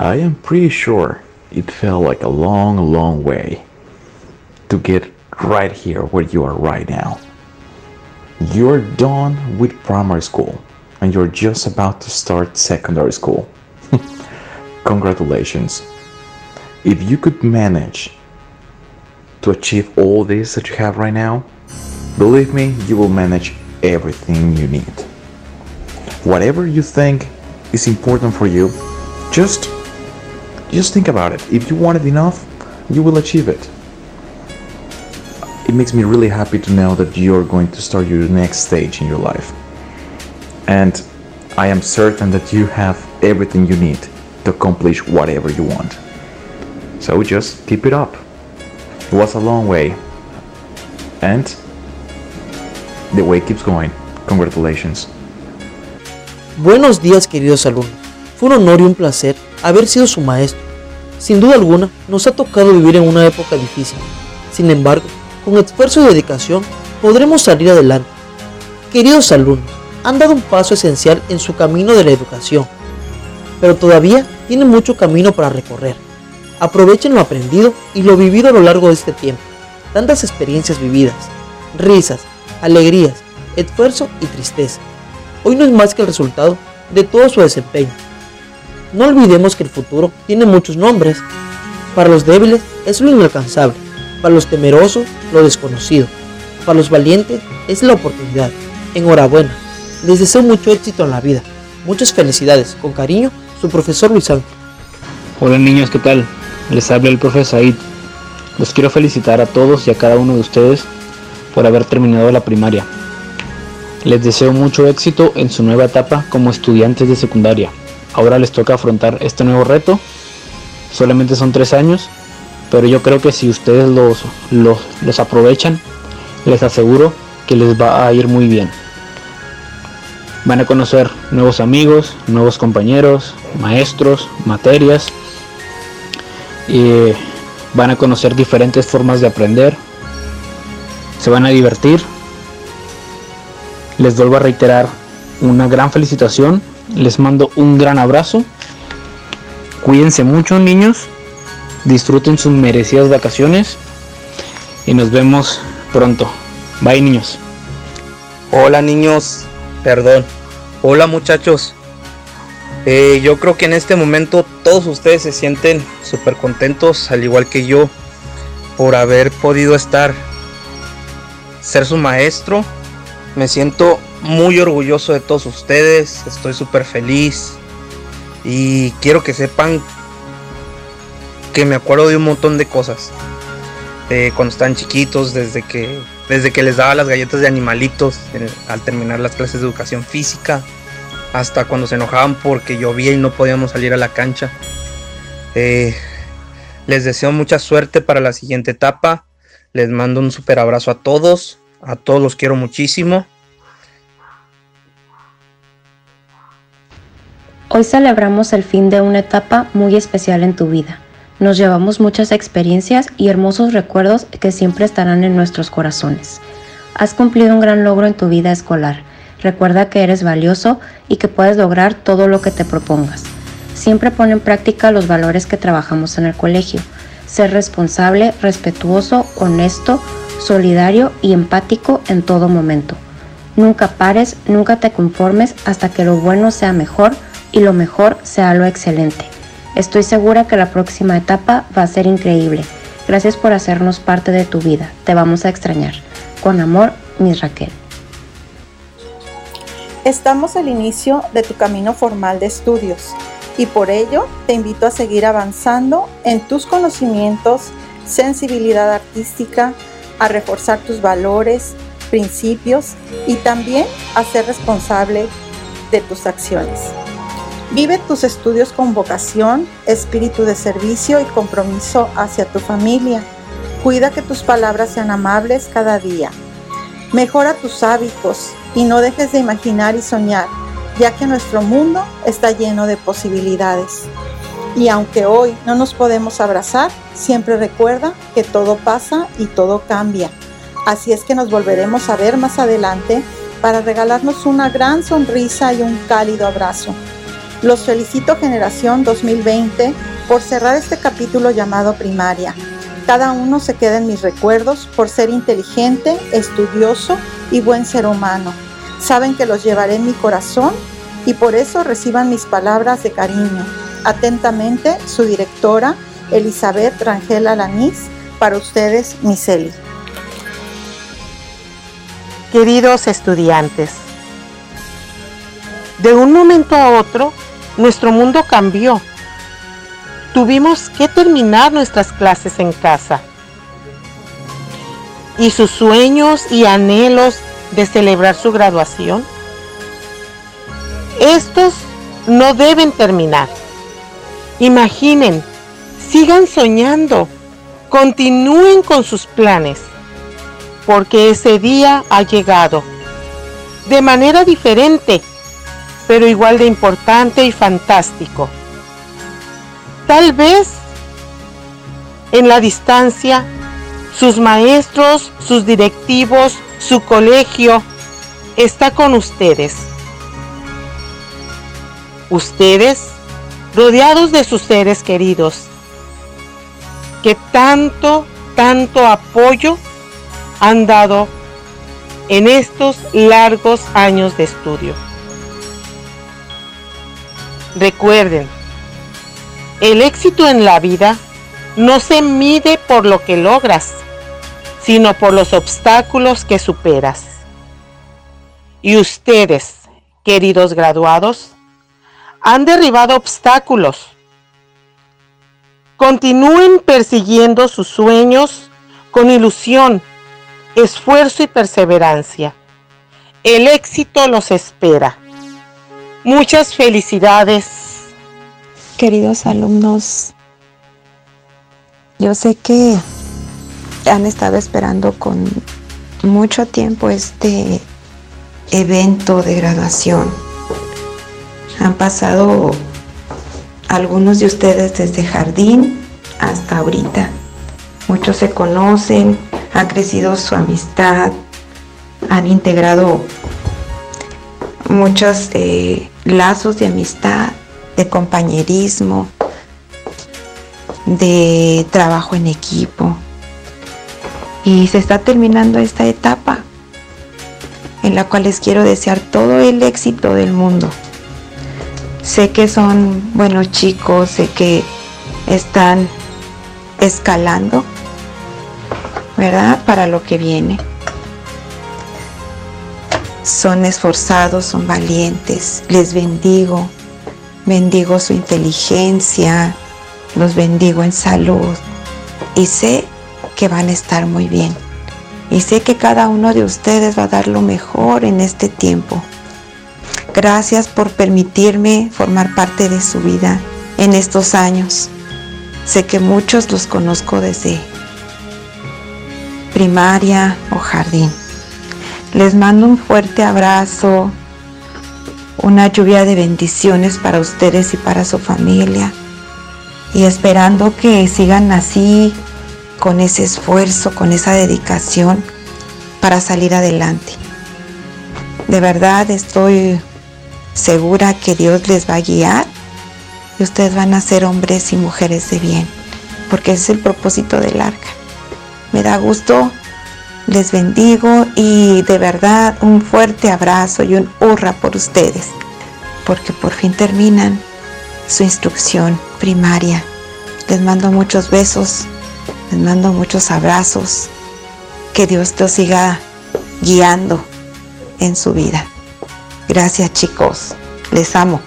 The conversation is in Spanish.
I am pretty sure it felt like a long, long way to get right here where you are right now. You're done with primary school and you're just about to start secondary school. Congratulations. If you could manage to achieve all this that you have right now, believe me, you will manage everything you need. Whatever you think is important for you, just just think about it. If you want it enough, you will achieve it. It makes me really happy to know that you're going to start your next stage in your life. And I am certain that you have everything you need to accomplish whatever you want. So just keep it up. It was a long way. And the way keeps going. Congratulations. Buenos días queridos alumnos. Fue un honor y un placer haber sido su maestro. Sin duda alguna, nos ha tocado vivir en una época difícil. Sin embargo, con esfuerzo y dedicación, podremos salir adelante. Queridos alumnos, han dado un paso esencial en su camino de la educación, pero todavía tienen mucho camino para recorrer. Aprovechen lo aprendido y lo vivido a lo largo de este tiempo. Tantas experiencias vividas, risas, alegrías, esfuerzo y tristeza. Hoy no es más que el resultado de todo su desempeño. No olvidemos que el futuro tiene muchos nombres. Para los débiles es lo inalcanzable, para los temerosos lo desconocido, para los valientes es la oportunidad. Enhorabuena, les deseo mucho éxito en la vida. Muchas felicidades. Con cariño, su profesor Luis Ángel. Hola niños, ¿qué tal? Les habla el profesor Said. Los quiero felicitar a todos y a cada uno de ustedes por haber terminado la primaria. Les deseo mucho éxito en su nueva etapa como estudiantes de secundaria. Ahora les toca afrontar este nuevo reto. Solamente son tres años, pero yo creo que si ustedes los, los, los aprovechan, les aseguro que les va a ir muy bien. Van a conocer nuevos amigos, nuevos compañeros, maestros, materias. Y van a conocer diferentes formas de aprender. Se van a divertir. Les vuelvo a reiterar una gran felicitación. Les mando un gran abrazo. Cuídense mucho niños. Disfruten sus merecidas vacaciones. Y nos vemos pronto. Bye niños. Hola niños, perdón. Hola muchachos. Eh, yo creo que en este momento todos ustedes se sienten súper contentos, al igual que yo, por haber podido estar, ser su maestro. Me siento muy orgulloso de todos ustedes, estoy súper feliz y quiero que sepan que me acuerdo de un montón de cosas. Cuando estaban chiquitos, desde que desde que les daba las galletas de animalitos al terminar las clases de educación física, hasta cuando se enojaban porque llovía y no podíamos salir a la cancha. Eh, les deseo mucha suerte para la siguiente etapa. Les mando un super abrazo a todos. A todos los quiero muchísimo. Hoy celebramos el fin de una etapa muy especial en tu vida. Nos llevamos muchas experiencias y hermosos recuerdos que siempre estarán en nuestros corazones. Has cumplido un gran logro en tu vida escolar. Recuerda que eres valioso y que puedes lograr todo lo que te propongas. Siempre pon en práctica los valores que trabajamos en el colegio. Ser responsable, respetuoso, honesto, solidario y empático en todo momento. Nunca pares, nunca te conformes hasta que lo bueno sea mejor y lo mejor sea lo excelente. Estoy segura que la próxima etapa va a ser increíble. Gracias por hacernos parte de tu vida. Te vamos a extrañar. Con amor, Miss Raquel. Estamos al inicio de tu camino formal de estudios y por ello te invito a seguir avanzando en tus conocimientos, sensibilidad artística, a reforzar tus valores, principios y también a ser responsable de tus acciones. Vive tus estudios con vocación, espíritu de servicio y compromiso hacia tu familia. Cuida que tus palabras sean amables cada día. Mejora tus hábitos y no dejes de imaginar y soñar, ya que nuestro mundo está lleno de posibilidades. Y aunque hoy no nos podemos abrazar, siempre recuerda que todo pasa y todo cambia. Así es que nos volveremos a ver más adelante para regalarnos una gran sonrisa y un cálido abrazo. Los felicito generación 2020 por cerrar este capítulo llamado primaria. Cada uno se queda en mis recuerdos por ser inteligente, estudioso y buen ser humano. Saben que los llevaré en mi corazón y por eso reciban mis palabras de cariño. Atentamente, su directora, Elizabeth Rangel Alanís, para ustedes, Miseli. Queridos estudiantes, de un momento a otro, nuestro mundo cambió. Tuvimos que terminar nuestras clases en casa. ¿Y sus sueños y anhelos de celebrar su graduación? Estos no deben terminar. Imaginen, sigan soñando, continúen con sus planes, porque ese día ha llegado. De manera diferente, pero igual de importante y fantástico. Tal vez en la distancia, sus maestros, sus directivos, su colegio está con ustedes. Ustedes, rodeados de sus seres queridos, que tanto, tanto apoyo han dado en estos largos años de estudio. Recuerden, el éxito en la vida no se mide por lo que logras, sino por los obstáculos que superas. Y ustedes, queridos graduados, han derribado obstáculos. Continúen persiguiendo sus sueños con ilusión, esfuerzo y perseverancia. El éxito los espera. Muchas felicidades. Queridos alumnos, yo sé que han estado esperando con mucho tiempo este evento de graduación. Han pasado algunos de ustedes desde jardín hasta ahorita. Muchos se conocen, ha crecido su amistad, han integrado muchos eh, lazos de amistad, de compañerismo, de trabajo en equipo. Y se está terminando esta etapa en la cual les quiero desear todo el éxito del mundo. Sé que son buenos chicos, sé que están escalando, ¿verdad? Para lo que viene son esforzados, son valientes. Les bendigo. Bendigo su inteligencia. Los bendigo en salud. Y sé que van a estar muy bien. Y sé que cada uno de ustedes va a dar lo mejor en este tiempo. Gracias por permitirme formar parte de su vida en estos años. Sé que muchos los conozco desde primaria o jardín. Les mando un fuerte abrazo, una lluvia de bendiciones para ustedes y para su familia. Y esperando que sigan así, con ese esfuerzo, con esa dedicación para salir adelante. De verdad estoy segura que Dios les va a guiar y ustedes van a ser hombres y mujeres de bien, porque es el propósito del arca. Me da gusto les bendigo y de verdad un fuerte abrazo y un hurra por ustedes, porque por fin terminan su instrucción primaria. Les mando muchos besos, les mando muchos abrazos. Que Dios los siga guiando en su vida. Gracias chicos, les amo.